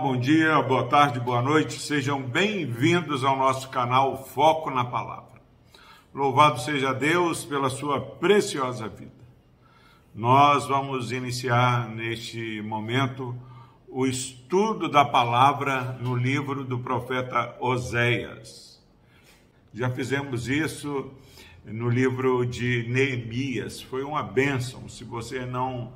bom dia, boa tarde, boa noite. Sejam bem-vindos ao nosso canal Foco na Palavra. Louvado seja Deus pela sua preciosa vida. Nós vamos iniciar neste momento o estudo da palavra no livro do profeta Oséias. Já fizemos isso no livro de Neemias. Foi uma bênção. Se você não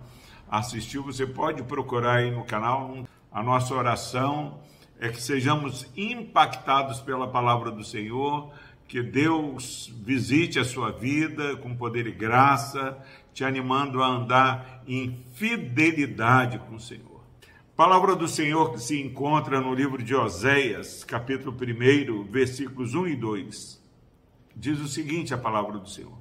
assistiu, você pode procurar aí no canal. A nossa oração é que sejamos impactados pela palavra do Senhor, que Deus visite a sua vida com poder e graça, te animando a andar em fidelidade com o Senhor. Palavra do Senhor que se encontra no livro de Oséias, capítulo 1, versículos 1 e 2. Diz o seguinte a palavra do Senhor.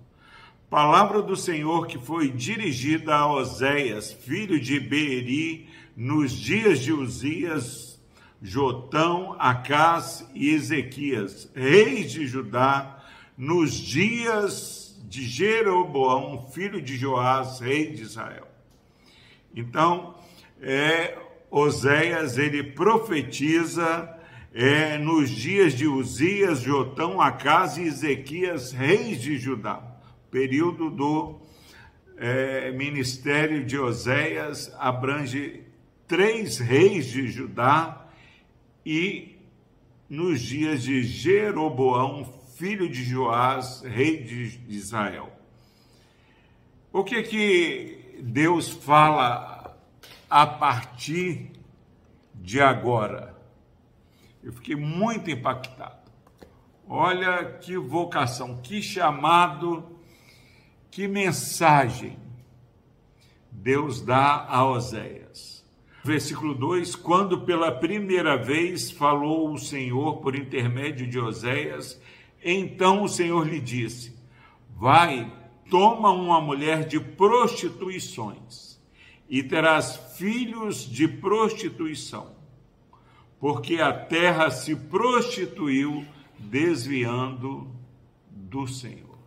Palavra do Senhor que foi dirigida a Oséias, filho de Beeri, nos dias de Uzias, Jotão, Acás e Ezequias, reis de Judá, nos dias de Jeroboão, filho de Joás, rei de Israel. Então, é, Oséias, ele profetiza é, nos dias de Uzias, Jotão, Acás e Ezequias, reis de Judá, período do é, ministério de Oséias abrange três reis de Judá e nos dias de Jeroboão, filho de Joás, rei de Israel. O que que Deus fala a partir de agora? Eu fiquei muito impactado. Olha que vocação, que chamado, que mensagem Deus dá a Oséias. Versículo 2: Quando pela primeira vez falou o Senhor por intermédio de Oséias, então o Senhor lhe disse: Vai, toma uma mulher de prostituições, e terás filhos de prostituição, porque a terra se prostituiu, desviando do Senhor.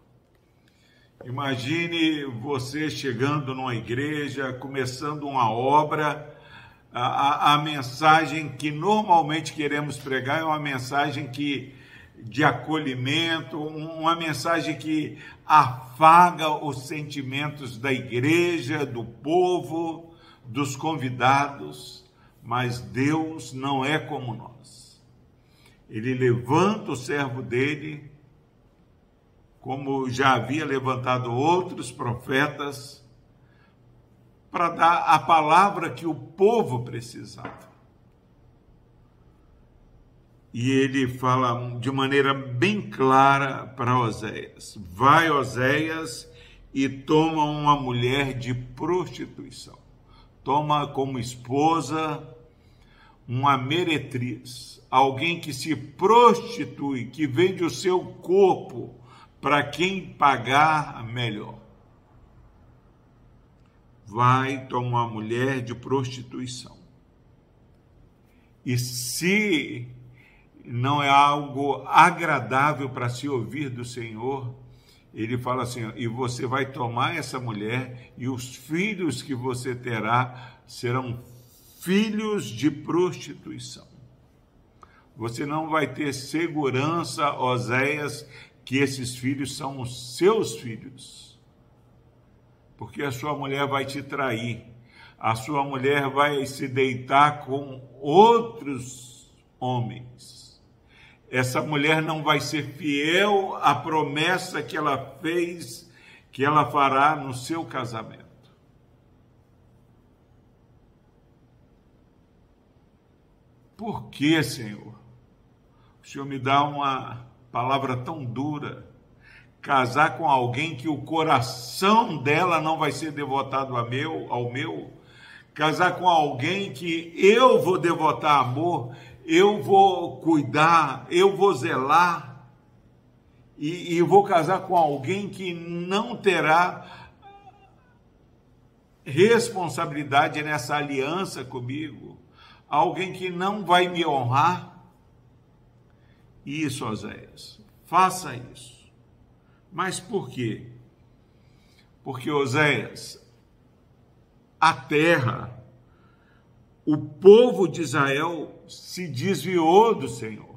Imagine você chegando numa igreja, começando uma obra a, a, mensagem que normalmente queremos pregar é uma mensagem que de acolhimento, uma mensagem que afaga os sentimentos da igreja, do povo, dos convidados, mas Deus não é como nós. Ele levanta o servo dele, como já havia levantado outros profetas, para dar a palavra que o povo precisava. E ele fala de maneira bem clara para Oséias: Vai, Oséias, e toma uma mulher de prostituição. Toma como esposa uma meretriz, alguém que se prostitui, que vende o seu corpo para quem pagar melhor vai tomar mulher de prostituição. E se não é algo agradável para se ouvir do Senhor, ele fala assim: e você vai tomar essa mulher, e os filhos que você terá serão filhos de prostituição. Você não vai ter segurança, Oséias, que esses filhos são os seus filhos porque a sua mulher vai te trair, a sua mulher vai se deitar com outros homens. Essa mulher não vai ser fiel à promessa que ela fez, que ela fará no seu casamento. Por que, Senhor? O Senhor me dá uma palavra tão dura casar com alguém que o coração dela não vai ser devotado a meu, ao meu, casar com alguém que eu vou devotar amor, eu vou cuidar, eu vou zelar, e, e vou casar com alguém que não terá responsabilidade nessa aliança comigo, alguém que não vai me honrar. Isso, Oséias, faça isso. Mas por quê? Porque Oséias, a terra, o povo de Israel se desviou do Senhor.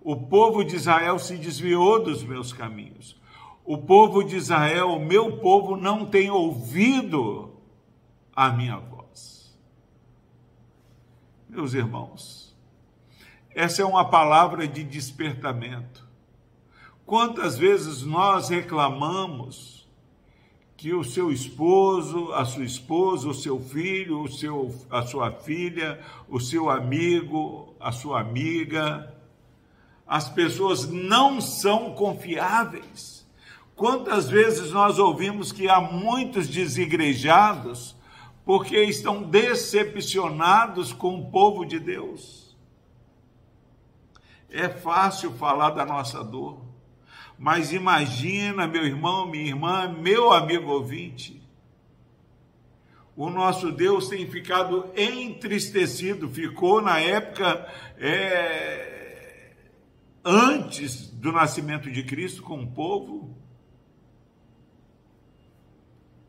O povo de Israel se desviou dos meus caminhos. O povo de Israel, o meu povo, não tem ouvido a minha voz. Meus irmãos, essa é uma palavra de despertamento. Quantas vezes nós reclamamos que o seu esposo, a sua esposa, o seu filho, o seu, a sua filha, o seu amigo, a sua amiga, as pessoas não são confiáveis. Quantas vezes nós ouvimos que há muitos desigrejados porque estão decepcionados com o povo de Deus? É fácil falar da nossa dor mas imagina, meu irmão, minha irmã, meu amigo ouvinte, o nosso Deus tem ficado entristecido, ficou na época é, antes do nascimento de Cristo com o povo,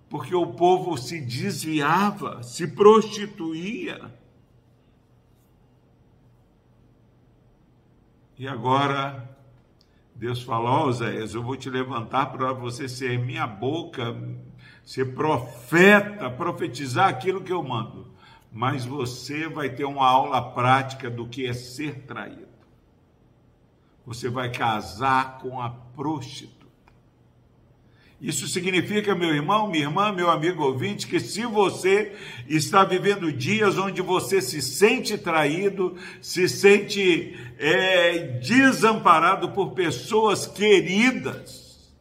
porque o povo se desviava, se prostituía. E agora Deus fala: Ó, oh, eu vou te levantar para você ser minha boca, ser profeta, profetizar aquilo que eu mando. Mas você vai ter uma aula prática do que é ser traído. Você vai casar com a prostituta. Isso significa, meu irmão, minha irmã, meu amigo ouvinte, que se você está vivendo dias onde você se sente traído, se sente é, desamparado por pessoas queridas,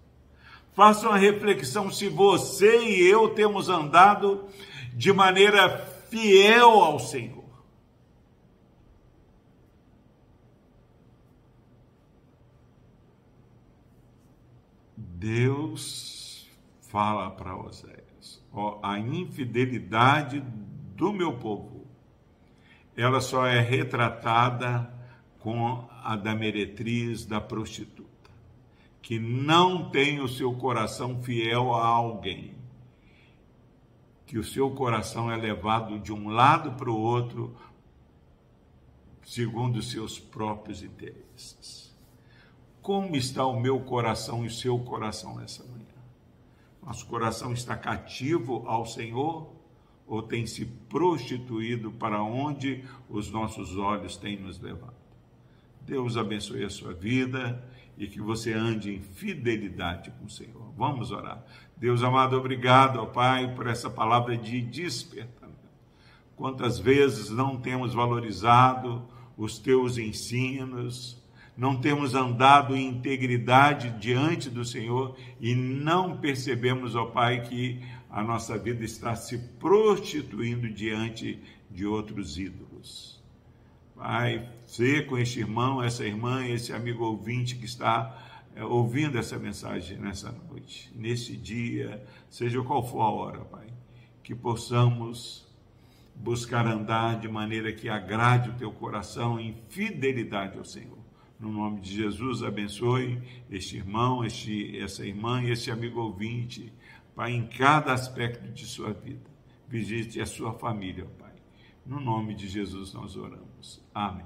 faça uma reflexão se você e eu temos andado de maneira fiel ao Senhor. Deus fala para Oséias: ó, a infidelidade do meu povo, ela só é retratada com a da meretriz, da prostituta, que não tem o seu coração fiel a alguém, que o seu coração é levado de um lado para o outro, segundo os seus próprios interesses. Como está o meu coração e o seu coração nessa manhã? Nosso coração está cativo ao Senhor ou tem se prostituído para onde os nossos olhos têm nos levado? Deus abençoe a sua vida e que você ande em fidelidade com o Senhor. Vamos orar. Deus amado, obrigado, ó Pai, por essa palavra de despertamento. Quantas vezes não temos valorizado os teus ensinos, não temos andado em integridade diante do Senhor e não percebemos, ó Pai, que a nossa vida está se prostituindo diante de outros ídolos. Pai, ser com este irmão, essa irmã, esse amigo ouvinte que está é, ouvindo essa mensagem nessa noite, nesse dia, seja qual for a hora, Pai, que possamos buscar andar de maneira que agrade o teu coração em fidelidade ao Senhor no nome de Jesus, abençoe este irmão, este, essa irmã e este amigo ouvinte, Pai, em cada aspecto de sua vida. Visite a sua família, Pai. No nome de Jesus nós oramos. Amém.